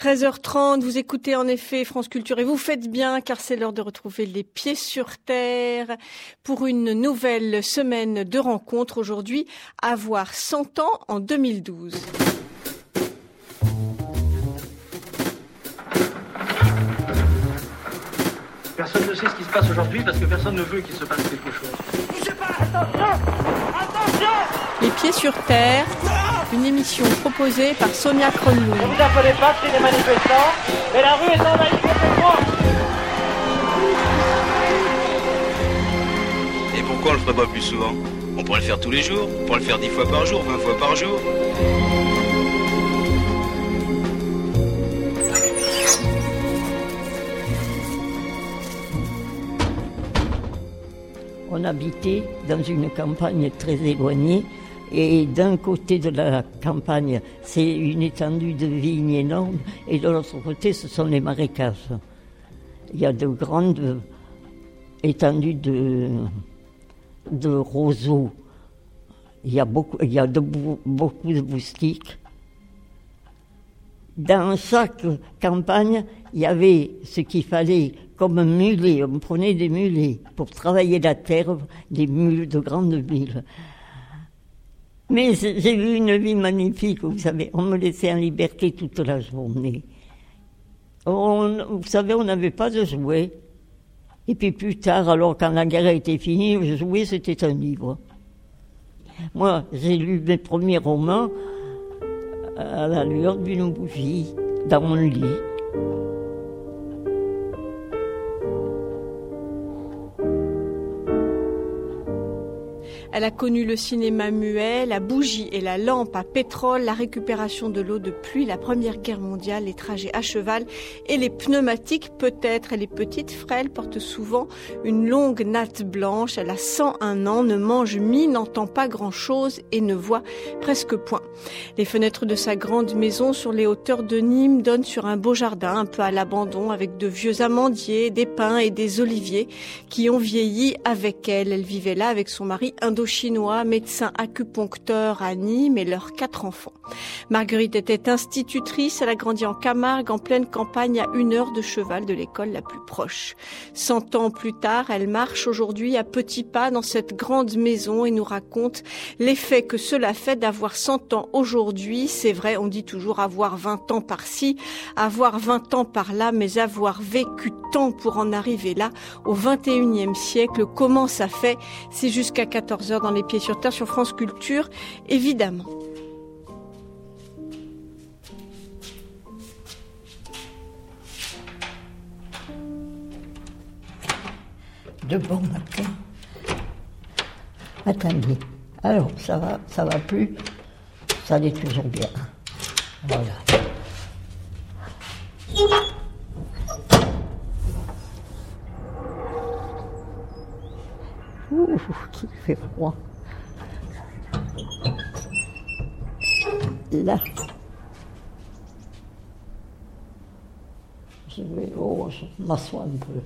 13h30, vous écoutez en effet France Culture et vous faites bien car c'est l'heure de retrouver les pieds sur terre pour une nouvelle semaine de rencontres aujourd'hui, avoir 100 ans en 2012. Personne ne sait ce qui se passe aujourd'hui parce que personne ne veut qu'il se passe quelque chose. Bougez pas Les pieds sur terre, une émission proposée par Sonia Kronlund. Ne vous affolez pas, c'est des manifestants, mais la rue est envahie Et pourquoi on le ferait pas plus souvent? On pourrait le faire tous les jours, on pourrait le faire dix fois par jour, vingt fois par jour. On habitait dans une campagne très éloignée et d'un côté de la campagne, c'est une étendue de vignes énormes et de l'autre côté, ce sont les marécages. Il y a de grandes étendues de, roseaux. Il y a beaucoup, il y a de, beaucoup de moustiques. Dans chaque campagne, il y avait ce qu'il fallait comme mulet. On prenait des mulets pour travailler la terre, des mules de grandes villes. Mais j'ai eu une vie magnifique, vous savez. On me laissait en liberté toute la journée. On, vous savez, on n'avait pas de jouets. Et puis plus tard, alors quand la guerre était finie, je jouais, c'était un livre. Moi, j'ai lu mes premiers romans à la lueur d'une bougie, dans mon lit. Elle a connu le cinéma muet, la bougie et la lampe à pétrole, la récupération de l'eau de pluie, la Première Guerre mondiale, les trajets à cheval et les pneumatiques peut-être. Elle est petite, frêle, porte souvent une longue natte blanche. Elle a 101 ans, ne mange mi, n'entend pas grand-chose et ne voit presque point. Les fenêtres de sa grande maison sur les hauteurs de Nîmes donnent sur un beau jardin un peu à l'abandon avec de vieux amandiers, des pins et des oliviers qui ont vieilli avec elle. Elle vivait là avec son mari chinois, médecin acupuncteur à Nîmes et leurs quatre enfants. Marguerite était institutrice, elle a grandi en Camargue, en pleine campagne, à une heure de cheval de l'école la plus proche. Cent ans plus tard, elle marche aujourd'hui à petits pas dans cette grande maison et nous raconte l'effet que cela fait d'avoir cent ans aujourd'hui. C'est vrai, on dit toujours avoir vingt ans par-ci, avoir vingt ans par-là, mais avoir vécu tant pour en arriver là, au XXIe siècle, comment ça fait, c'est jusqu'à 14 dans les pieds sur terre sur France Culture, évidemment. De bon matin. Attendez. Alors, ça va, ça va plus. Ça allait toujours bien. Voilà. Ouh, qu'il fait froid. Là. Je vais, oh, je m'assois un peu.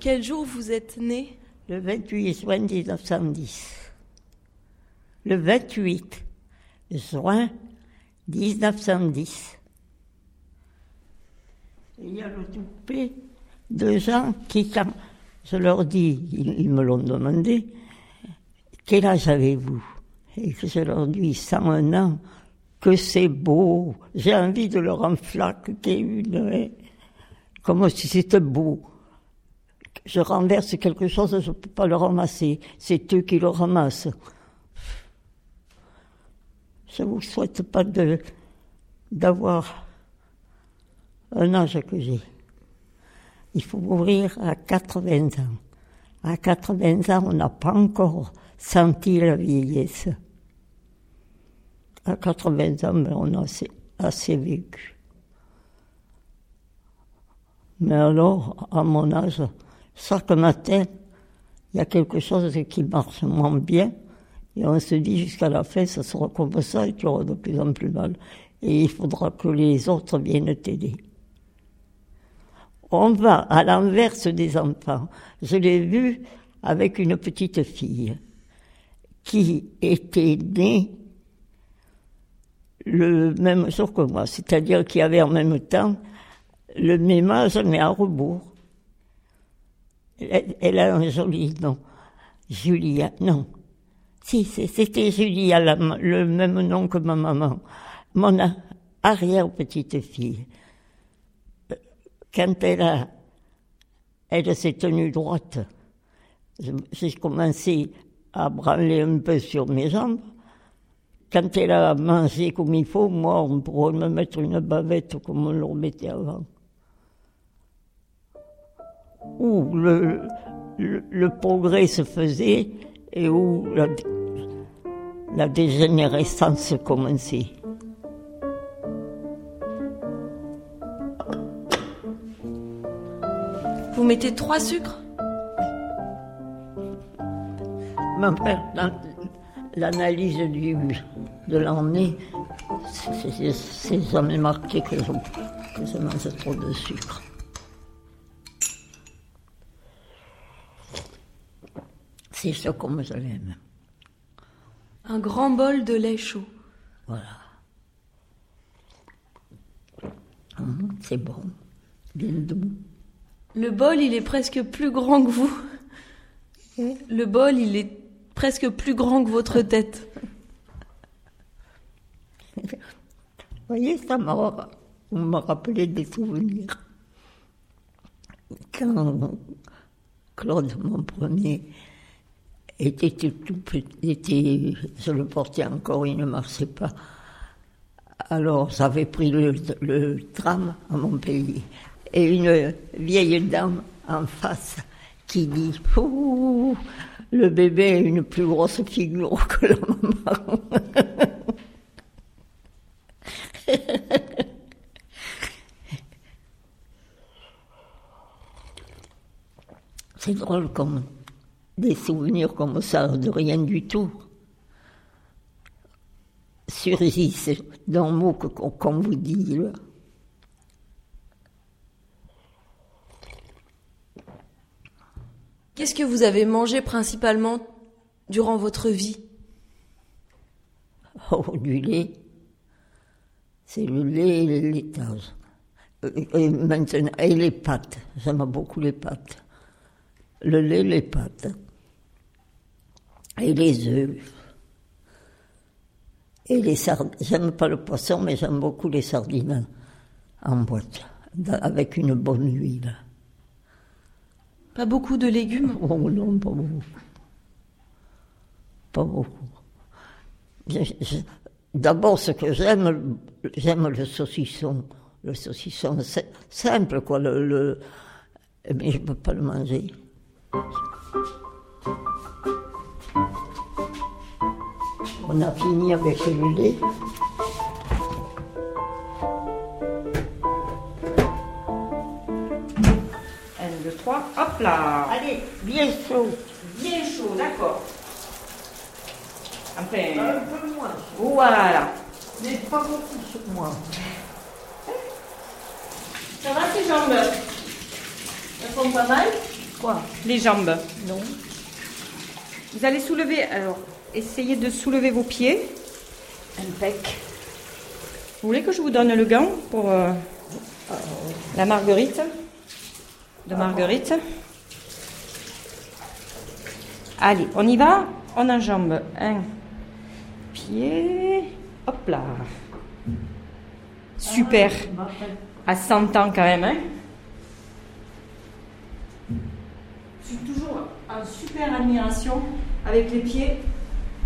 Quel jour vous êtes né? Le 28 juin 1910. Le 28 juin 1910. Il y a le toupet de gens qui, quand je leur dis, ils, me l'ont demandé, quel âge avez-vous? Et que je leur dis 101 ans, que c'est beau, j'ai envie de leur enflaquer une, hein, comme si c'était beau. Je renverse quelque chose, je ne peux pas le ramasser, c'est eux qui le ramassent. Je ne vous souhaite pas de, d'avoir un âge que j'ai. Il faut mourir à 80 ans. À 80 ans, on n'a pas encore senti la vieillesse. À 80 ans, ben, on a assez, assez vécu. Mais alors, à mon âge, chaque matin, il y a quelque chose qui marche moins bien. Et on se dit jusqu'à la fin, ça sera comme ça et tu auras de plus en plus mal. Et il faudra que les autres viennent t'aider. On va à l'inverse des enfants. Je l'ai vu avec une petite fille qui était né le même jour que moi, c'est-à-dire qu'il y avait en même temps le même âge, mais à rebours. Elle, a un joli nom. Julia, non. Si, c'était Julia, le même nom que ma maman. Mon arrière-petite-fille. Quand elle a, elle s'est tenue droite, j'ai commencé à branler un peu sur mes jambes. Quand elle a mangé comme il faut, moi, on pourrait me mettre une bavette comme on le remettait avant. Où le progrès se faisait et où la, la dégénérescence commençait. Vous mettez trois sucres Mon père, dans l'analyse du, de l'année, c'est- jamais marqué que je mange trop de sucre. C'est ça comme je l'aime. Un grand bol de lait chaud. Voilà. Hum, c'est bon. Bien doux. Le bol, il est presque plus grand que vous. Le bol, il est presque plus grand que votre tête. Vous voyez, ça m'a rappelé des souvenirs. Quand Claude, mon premier, était tout petit, je le portais encore, il ne marchait pas. Alors j'avais pris le, le tram à Montpellier et une vieille dame en face qui dit Ouh, le bébé a une plus grosse figure que la maman. C'est drôle comme des souvenirs comme ça, de rien du tout, surgissent d'un mot qu'on vous dit. Qu'est-ce que vous avez mangé principalement durant votre vie Oh, du lait. C'est le lait et le laitage. Euh, Et maintenant, et les pâtes. J'aime beaucoup les pâtes. Le lait, les pâtes. Et les œufs. Et les sardines. J'aime pas le poisson, mais j'aime beaucoup les sardines en boîte, avec une bonne huile. Pas beaucoup de légumes Oh non, pas beaucoup. Pas beaucoup. D'abord, ce que j'aime, j'aime le saucisson. Le saucisson si- simple, quoi. Le- Mais je ne peux pas le manger. On a fini avec le lait. Hop là Allez, bien chaud. Bien chaud, d'accord. Enfin, Un peu moins. voilà. Mais pas beaucoup sur moi. Ça va tes jambes? Elles font pas mal? Quoi? Les jambes. Non Vous allez soulever, alors, essayez de soulever vos pieds. Impec. Vous voulez que je vous donne le gant pour euh, la marguerite? De marguerite Allez, on y va On enjambe un pied. Hop là. Super. À 100 ans quand même. Hein Je suis toujours en super admiration avec les pieds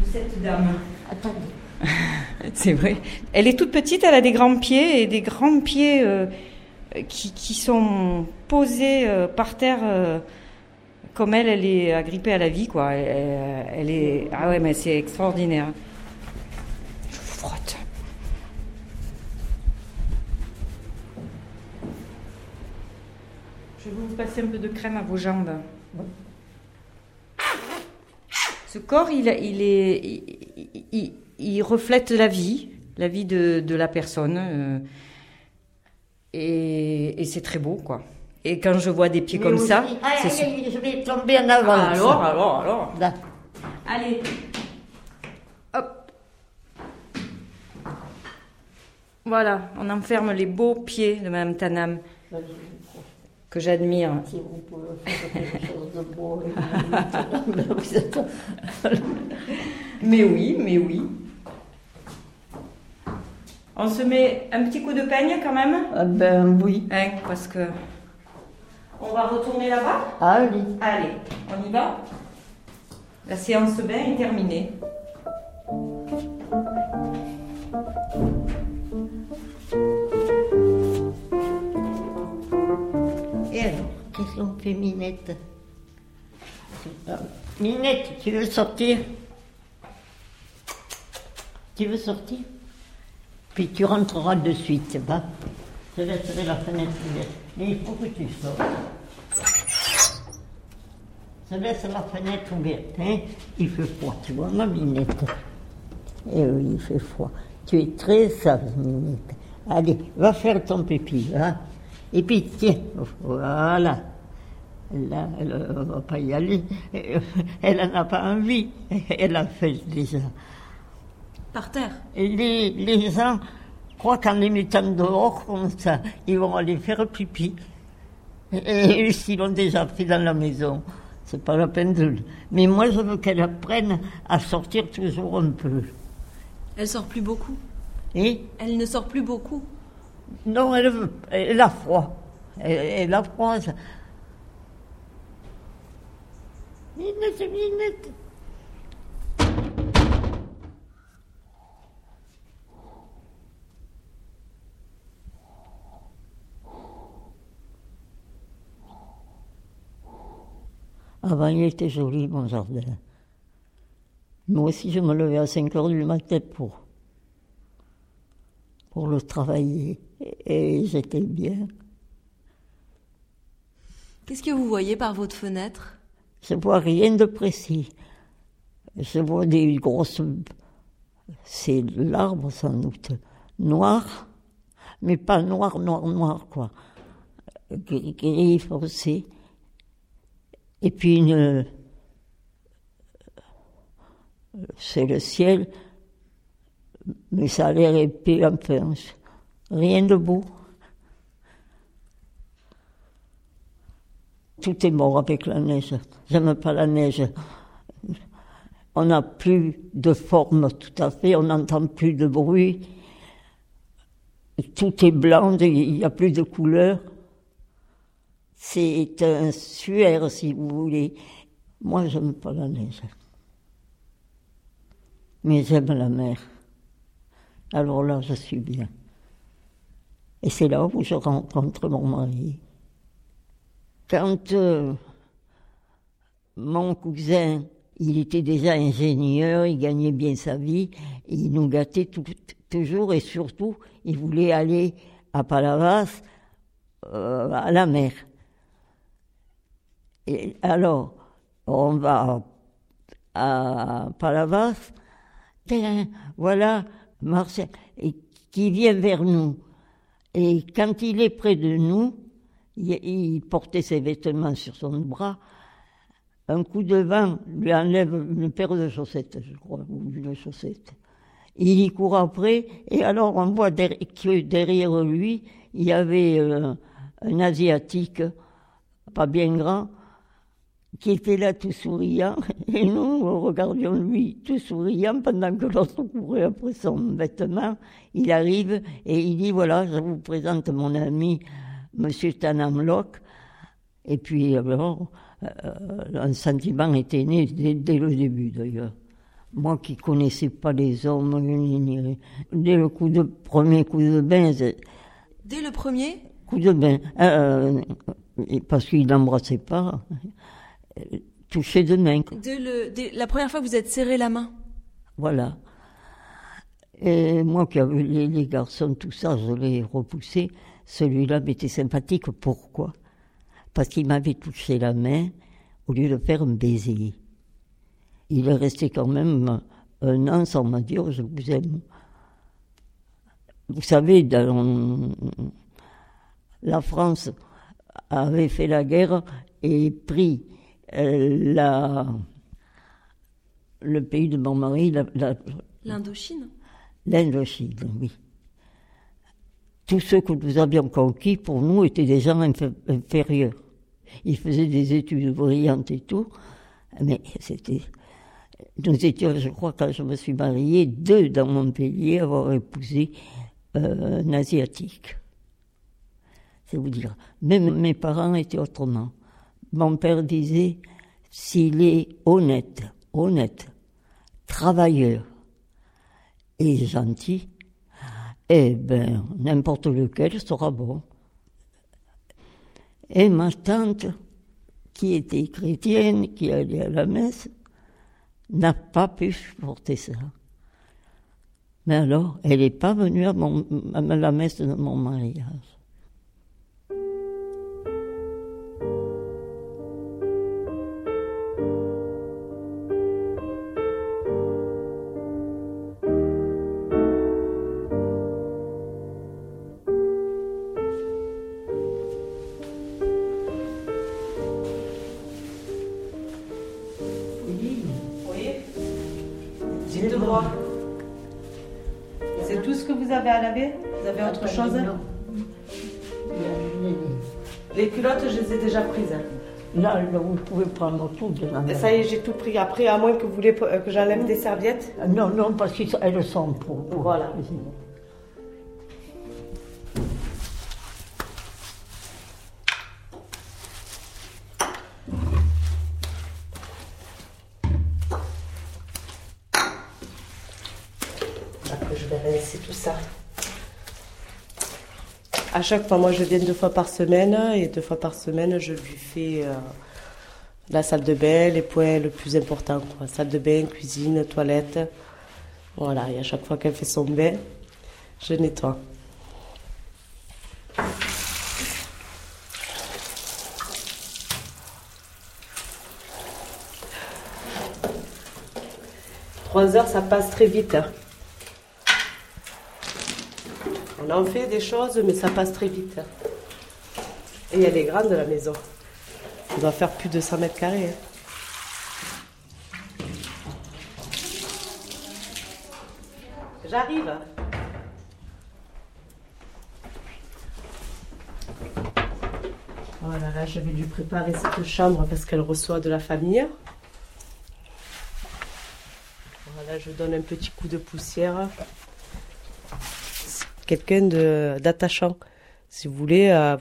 de cette dame. Attendez. C'est vrai. Elle est toute petite, elle a des grands pieds et des grands pieds euh, qui, qui sont posés euh, par terre euh, comme elle, elle est agrippée à la vie, quoi. Elle, est. Ah ouais, mais c'est extraordinaire. Je vous frotte. Je vais vous passer un peu de crème à vos jambes. Ce corps, il, il est, il, reflète la vie, la vie de, de la personne, euh, et, c'est très beau, quoi. Et quand je vois des pieds comme ça. Ah, allez, je vais tomber en avant. Ah, alors, alors, alors. Allez. Hop. Voilà, on enferme les beaux pieds de Mme Tanam. Que j'admire. Si vous pouvez faire quelque chose de beau. mais oui, mais oui. On se met un petit coup de peigne quand même Ah ben oui. Hein, parce que... On va retourner là-bas Allez. Allez, on y va La séance bain est terminée. Et alors, qu'est-ce qu'on fait, Minette? Ah, Minette, tu veux sortir? Tu veux sortir? Puis tu rentreras de suite, va. Je laisserai la fenêtre ouverte. Mais il faut que tu sortes. Je laisse la fenêtre ouverte, hein Il fait froid, tu vois, ma Minette. Eh oui, il fait froid. Tu es très sage, Minette. Allez, va faire ton pipi, hein Et puis, tiens, voilà. Là, elle ne va pas y aller. Elle n'en a pas envie. Elle a fait déjà. Par terre. Et les, les gens croient qu'en les mettant dehors comme ça, ils vont aller faire pipi. Et, et s'ils l'ont déjà fait dans la maison, c'est pas la peine de... Mais moi, je veux qu'elle apprenne à sortir toujours un peu. Elle sort plus beaucoup. Et? Elle ne sort plus beaucoup. non, elle, veut- elle a froid. Elle, elle a froid. ça. Minette, minette. Avant, il était joli, mon jardin. Moi aussi, je me levais à 5 heures du matin pour, pour le travailler. Et, et j'étais bien. Qu'est-ce que vous voyez par votre fenêtre? Je vois rien de précis. Je vois des grosses. C'est l'arbre sans doute. Noir, mais pas noir, noir, noir, quoi. Gris, gris foncé. Et puis une. C'est le ciel, mais ça a l'air épais, enfin. Rien de beau. Tout est mort avec la neige. J'aime pas la neige. On n'a plus de forme tout à fait, on n'entend plus de bruit. Tout est blanc, il n'y a plus de couleur. C'est un suaire, si vous voulez. Moi, j'aime pas la neige. Mais j'aime la mer. Alors là, je suis bien. Et c'est là où je rencontre mon mari. Quand euh, mon cousin, il était déjà ingénieur, il gagnait bien sa vie, il nous gâtait tout- toujours et surtout, il voulait aller à Palavas, euh, à la mer. Alors, on va à Palavas, voilà Marcel, qui vient vers nous. Et quand il est près de nous, il, portait ses vêtements sur son bras. Un coup de vent lui enlève une paire de chaussettes, je crois, ou une chaussette. Il y court après, et alors on voit que derrière lui, il y avait euh, un Asiatique, pas bien grand, qui était là tout souriant, et nous, nous regardions lui tout souriant pendant que l'autre courait après son vêtement. Il arrive et il dit, voilà, je vous présente mon ami, Monsieur Tanam Locke. Et puis, alors, euh, un sentiment était né dès, dès le début, d'ailleurs. Moi qui connaissais pas les hommes, ni- ni- dès le coup de, premier coup de bain, Dès le premier, coup de bain, euh, euh, parce qu'il n'embrassait pas, touché de main. le, la première fois que vous êtes serré la main. Voilà. Et moi qui avais les, les garçons, tout ça, je l'ai repoussé. Celui-là m'était sympathique. Pourquoi? Parce qu'il m'avait touché la main au lieu de faire un baiser. Il est resté quand même un an sans me dire je vous aime. Vous savez, dans la France avait fait la guerre et pris euh, la, le pays de mon mari, L'Indochine. l'Indochine, oui. tous ceux que nous avions conquis, pour nous, étaient des gens inférieurs. Ils faisaient des études brillantes et tout, mais c'était. Nous étions, je crois, quand je me suis mariée, deux dans Montpellier à avoir épousé euh, un asiatique. C'est vous dire. Même mes parents étaient autrement. Mon père disait s'il est honnête, honnête, travailleur et gentil, eh ben, n'importe lequel sera bon. Et ma tante, qui était chrétienne, qui allait à la messe, n'a pas pu supporter ça. Mais alors, elle n'est pas venue à, à la messe de mon mariage. Les culottes, je les ai déjà prises. Là, vous pouvez prendre tout de la Ça y est, j'ai tout pris. Après, à moins que vous voulez que j'enlève des serviettes. Non, non, parce qu'elles sont pour. pour voilà. À chaque fois, moi je viens deux fois par semaine et deux fois par semaine, je lui fais euh, la salle de bain, les points le plus important. Salle de bain, cuisine, toilette. Voilà, et à chaque fois qu'elle fait son bain, je nettoie. Trois heures, ça passe très vite. Hein. On en fait des choses, mais ça passe très vite. Et elle est grande, la maison. On doit faire plus de 100 mètres carrés. Hein. J'arrive. Voilà, là, j'avais dû préparer cette chambre parce qu'elle reçoit de la famille. Voilà, je donne un petit coup de poussière quelqu'un d'attachant. Si vous voulez, euh,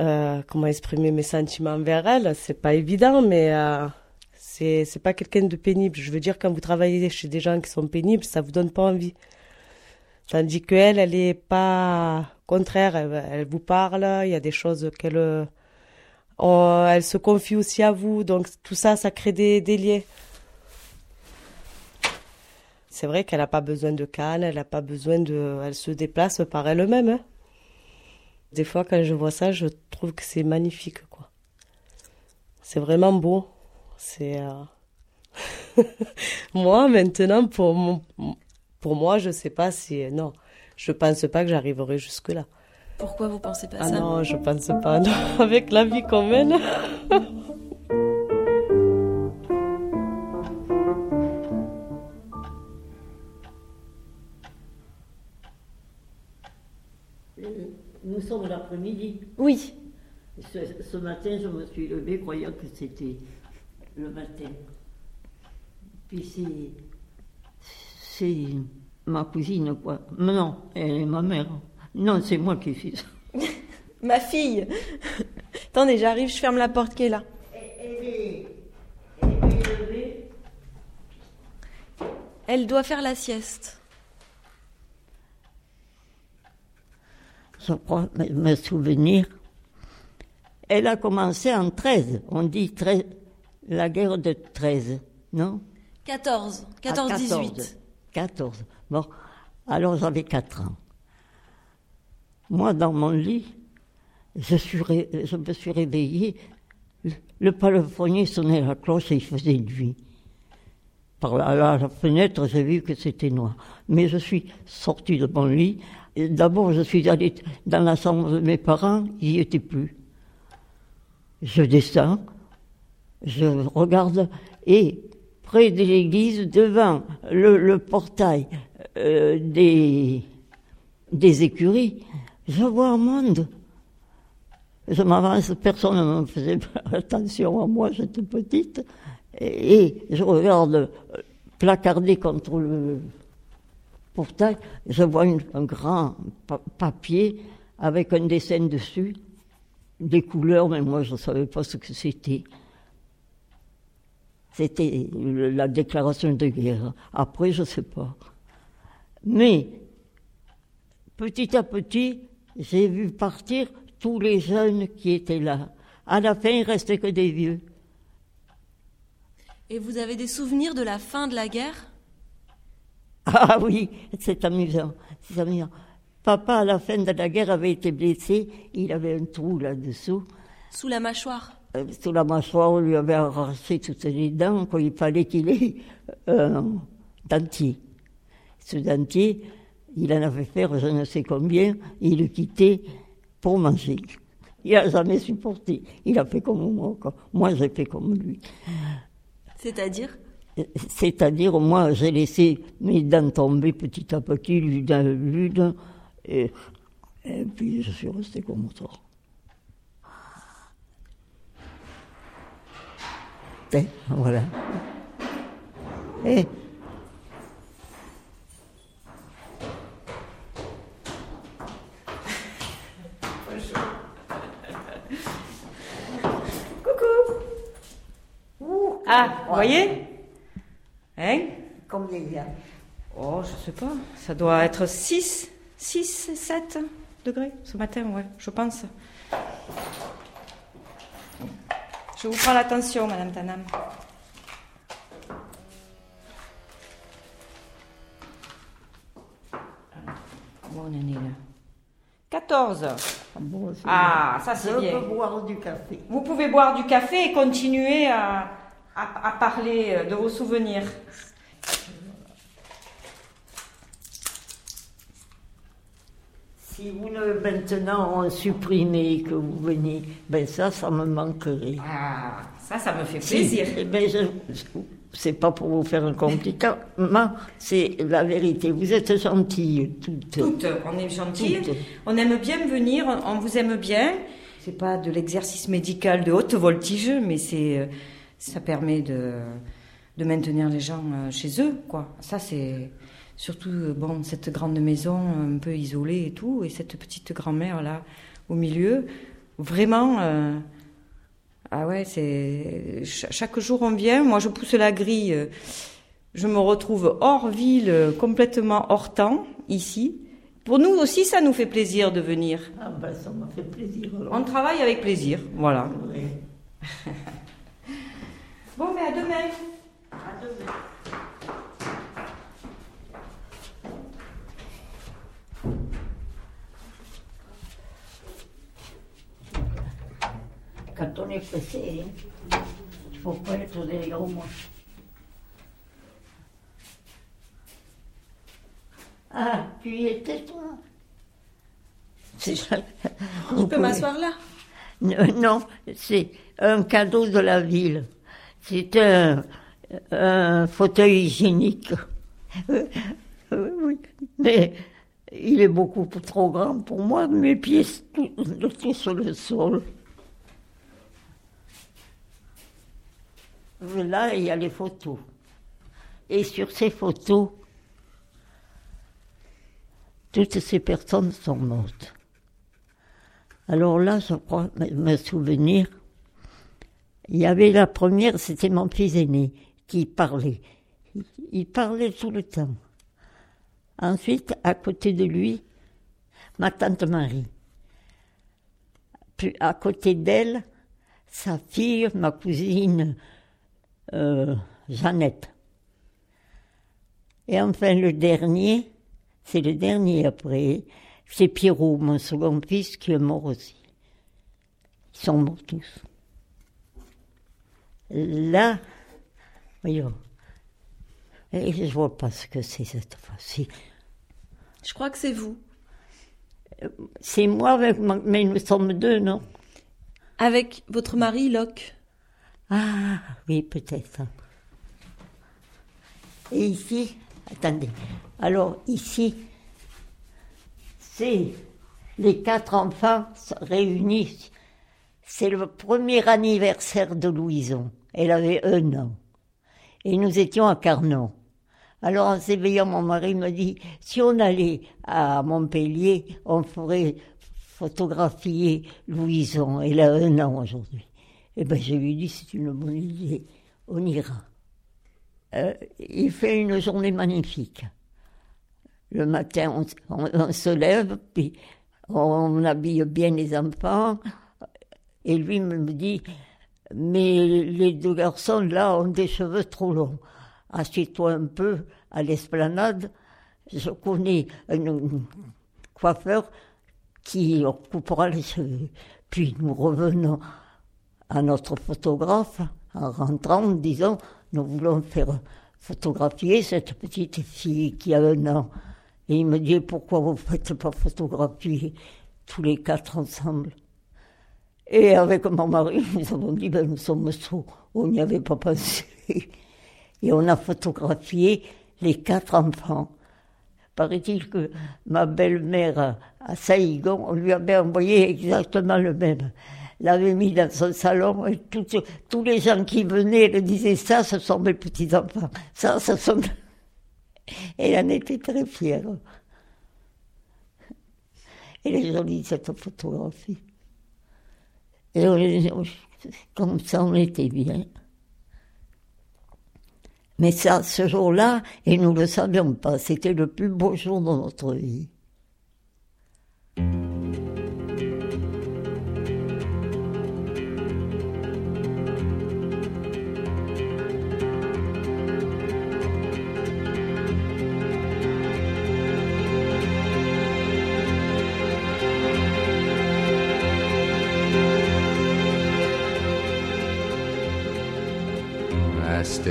euh, comment exprimer mes sentiments envers elle, c'est pas évident, mais euh, c'est c'est pas quelqu'un de pénible. Je veux dire, quand vous travaillez chez des gens qui sont pénibles, ça vous donne pas envie. Tandis qu'elle, elle est pas contraire, elle, vous parle, il y a des choses qu'elle elle se confie aussi à vous, donc tout ça, ça crée des liens c'est vrai qu'elle n'a pas besoin de canne, elle n'a pas besoin de. Elle se déplace par elle-même. Hein. Des fois, quand je vois ça, je trouve que c'est magnifique, quoi. C'est vraiment beau. C'est. Euh, moi, maintenant, pour, pour moi, je sais pas si. Non, je pense pas que j'arriverai jusque-là. Pourquoi vous pensez pas ah ça? Non, je pense pas. Non. Avec la vie qu'on mène. Ce, matin, je me suis levée croyant que c'était le matin. Puis c'est. C'est ma cousine, quoi. Non, elle est ma mère. Non, c'est moi qui suis. ma fille Attendez, j'arrive, je ferme la porte qui est là. Elle Elle doit faire la sieste. je crois me souvenir. Elle a commencé en 13, on dit 13, la guerre de 13, non? 14, 14, 18. 14, bon, alors j'avais 4 ans. Moi, dans mon lit, je, suis je me suis réveillée, le palefrenier sonnait la cloche et il faisait nuit. Par la, la fenêtre, j'ai vu que c'était noir. Mais je suis sortie de mon lit D'abord, je suis allée dans la chambre de mes parents, il n'y était plus. Je descends, je regarde, et près de l'église, devant le, portail euh, des, écuries, je vois un monde. Je m'avance, personne ne me faisait attention à moi, j'étais petite. Et, je regarde euh, placardé contre le portail, je vois un grand papier avec un dessin dessus, des couleurs, mais moi je ne savais pas ce que c'était. C'était la déclaration de guerre. Après, je ne sais pas. Mais, petit à petit, j'ai vu partir tous les jeunes qui étaient là. À la fin, il restait que des vieux. Et vous avez des souvenirs de la fin de la guerre? Ah oui, c'est amusant, c'est amusant. Papa, à la fin de la guerre, avait été blessé. Il avait un trou là-dessous. Sous la mâchoire euh, Sous la mâchoire, on lui avait arraché toutes les dents. il fallait qu'il ait un dentier. Ce dentier, il en avait fait je ne sais combien. Il le quittait pour manger. Il n'a jamais supporté. Il a fait comme moi. Moi, j'ai fait comme lui. C'est-à-dire? C'est-à-dire, moi, j'ai laissé mes dents tomber petit à petit, l'une à l'une, et, et puis je suis resté comme ça. Et voilà. Et Ah, vous voyez Hein Combien il y a Oh, je sais pas. Ça doit être 6, 6, 7 degrés ce matin, ouais, je pense. Je vous prends l'attention, Madame Tanam. Bon, on en est là? 14. Ah, ça c'est bien. Je peux boire du café. Vous pouvez boire du café et continuer à, à, parler de vos souvenirs. Si vous ne maintenant supprimez que vous venez, ben ça, ça me manquerait. Ah, ça, ça me fait plaisir. Eh ben c'est pas pour vous faire un compliment, c'est la vérité. Vous êtes gentilles toutes. Toutes, on est gentilles. On aime bien venir, on vous aime bien. C'est pas de l'exercice médical de haute voltige, mais c'est euh, ça permet de, de maintenir les gens euh, chez eux, quoi. Ça, c'est surtout, euh, bon, cette grande maison un peu isolée et tout, et cette petite grand-mère là, au milieu. Vraiment, euh, ah ouais, c'est. Chaque jour on vient, moi je pousse la grille, je me retrouve hors ville, complètement hors temps, ici. Pour nous aussi, ça nous fait plaisir de venir. Ah ben, ça m'a fait plaisir. On travaille avec plaisir, voilà. Bon, mais à demain. À demain. Quand on est pressé, il ne faut pas être derrière moi. Ah, tu y étais toi Je peux m'asseoir là Non, c'est un cadeau de la ville. C'est un, fauteuil hygiénique. oui, mais il est beaucoup trop grand pour moi. Mes pieds sont sur le sol. Là, il y a les photos. Et sur ces photos, toutes ces personnes sont mortes. Alors là, je crois me souvenir il y avait la première, c'était mon fils aîné qui parlait. Il parlait tout le temps. Ensuite, à côté de lui, ma tante Marie. Puis à côté d'elle, sa fille, ma cousine Jeannette. Et enfin, le dernier, c'est le dernier après, c'est Pierrot, mon second fils, qui est mort aussi. Ils sont morts tous. Là, voyons, et je vois pas ce que c'est cette fois-ci. Je crois que c'est vous. C'est moi avec mais nous sommes deux, non? Avec votre mari, Locke. Ah, oui, peut-être. Et ici, attendez, alors ici, c'est les quatre enfants réunis. C'est le premier anniversaire de Louison. Elle avait un an. Et nous étions à Carnon. Alors en s'éveillant, mon mari me dit, si on allait à Montpellier, on ferait photographier Louison. Elle a un an aujourd'hui. Eh bien, je lui dit, c'est une bonne idée. On ira. Euh, il fait une journée magnifique. Le matin, on, se lève, puis on habille bien les enfants. Et lui me dit, mais les deux garçons là ont des cheveux trop longs. Assieds-toi un peu à l'esplanade. Je connais un coiffeur qui coupera les cheveux. Puis nous revenons à notre photographe en rentrant, disant, nous voulons faire photographier cette petite fille qui a un an. Et il me dit, pourquoi vous ne faites pas photographier tous les quatre ensemble? Et avec mon mari, nous avons dit, ben, nous sommes sourds, on n'y avait pas pensé. Et on a photographié les quatre enfants. Paraît-il que ma belle-mère à Saïgon, on lui avait envoyé exactement le même l'avait mis dans son salon et tous les gens qui venaient le disaient ça, ce sont mes petits-enfants. Ça, ce sont... Elle en était très fière. Elle est jolie, cette photographie. Et comme ça, on était bien. Mais ça, ce jour-là, et nous ne le savions pas, c'était le plus beau jour de notre vie.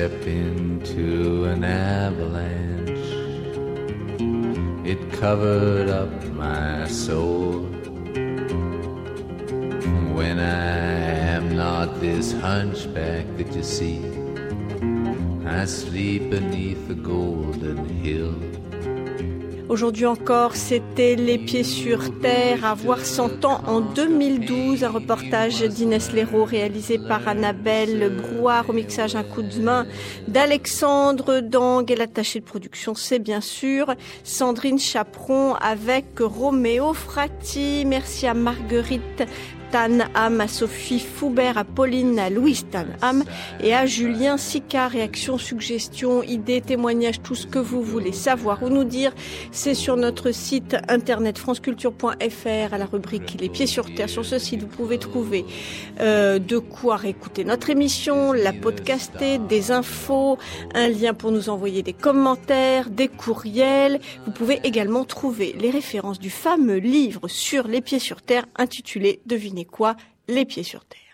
Stepped into an avalanche. It covered up my soul. When I am not this hunchback that you see, I sleep beneath the golden hill. Aujourd'hui encore, c'était Les Pieds sur Terre, à voir 100 ans en 2012, un reportage d'Inès Léraud réalisé par Annabelle Brouard au mixage un coup de main d'Alexandre Dang et l'attaché de production, c'est bien sûr Sandrine Chaperon avec Roméo Frati. Merci à Marguerite Tanham, à Sophie Foubert, à Pauline, à Louise Tanham et à Julien Sicard. Réactions, suggestions, idées, témoignages, tout ce que vous voulez savoir ou nous dire, c'est sur notre site internet franceculture.fr à la rubrique Les pieds sur terre. Sur ce site, vous pouvez trouver euh, de quoi réécouter notre émission, la podcaster, des infos, un lien pour nous envoyer des commentaires, des courriels. Vous pouvez également trouver les références du fameux livre sur les pieds sur terre intitulé Devinez quoi Les pieds sur terre.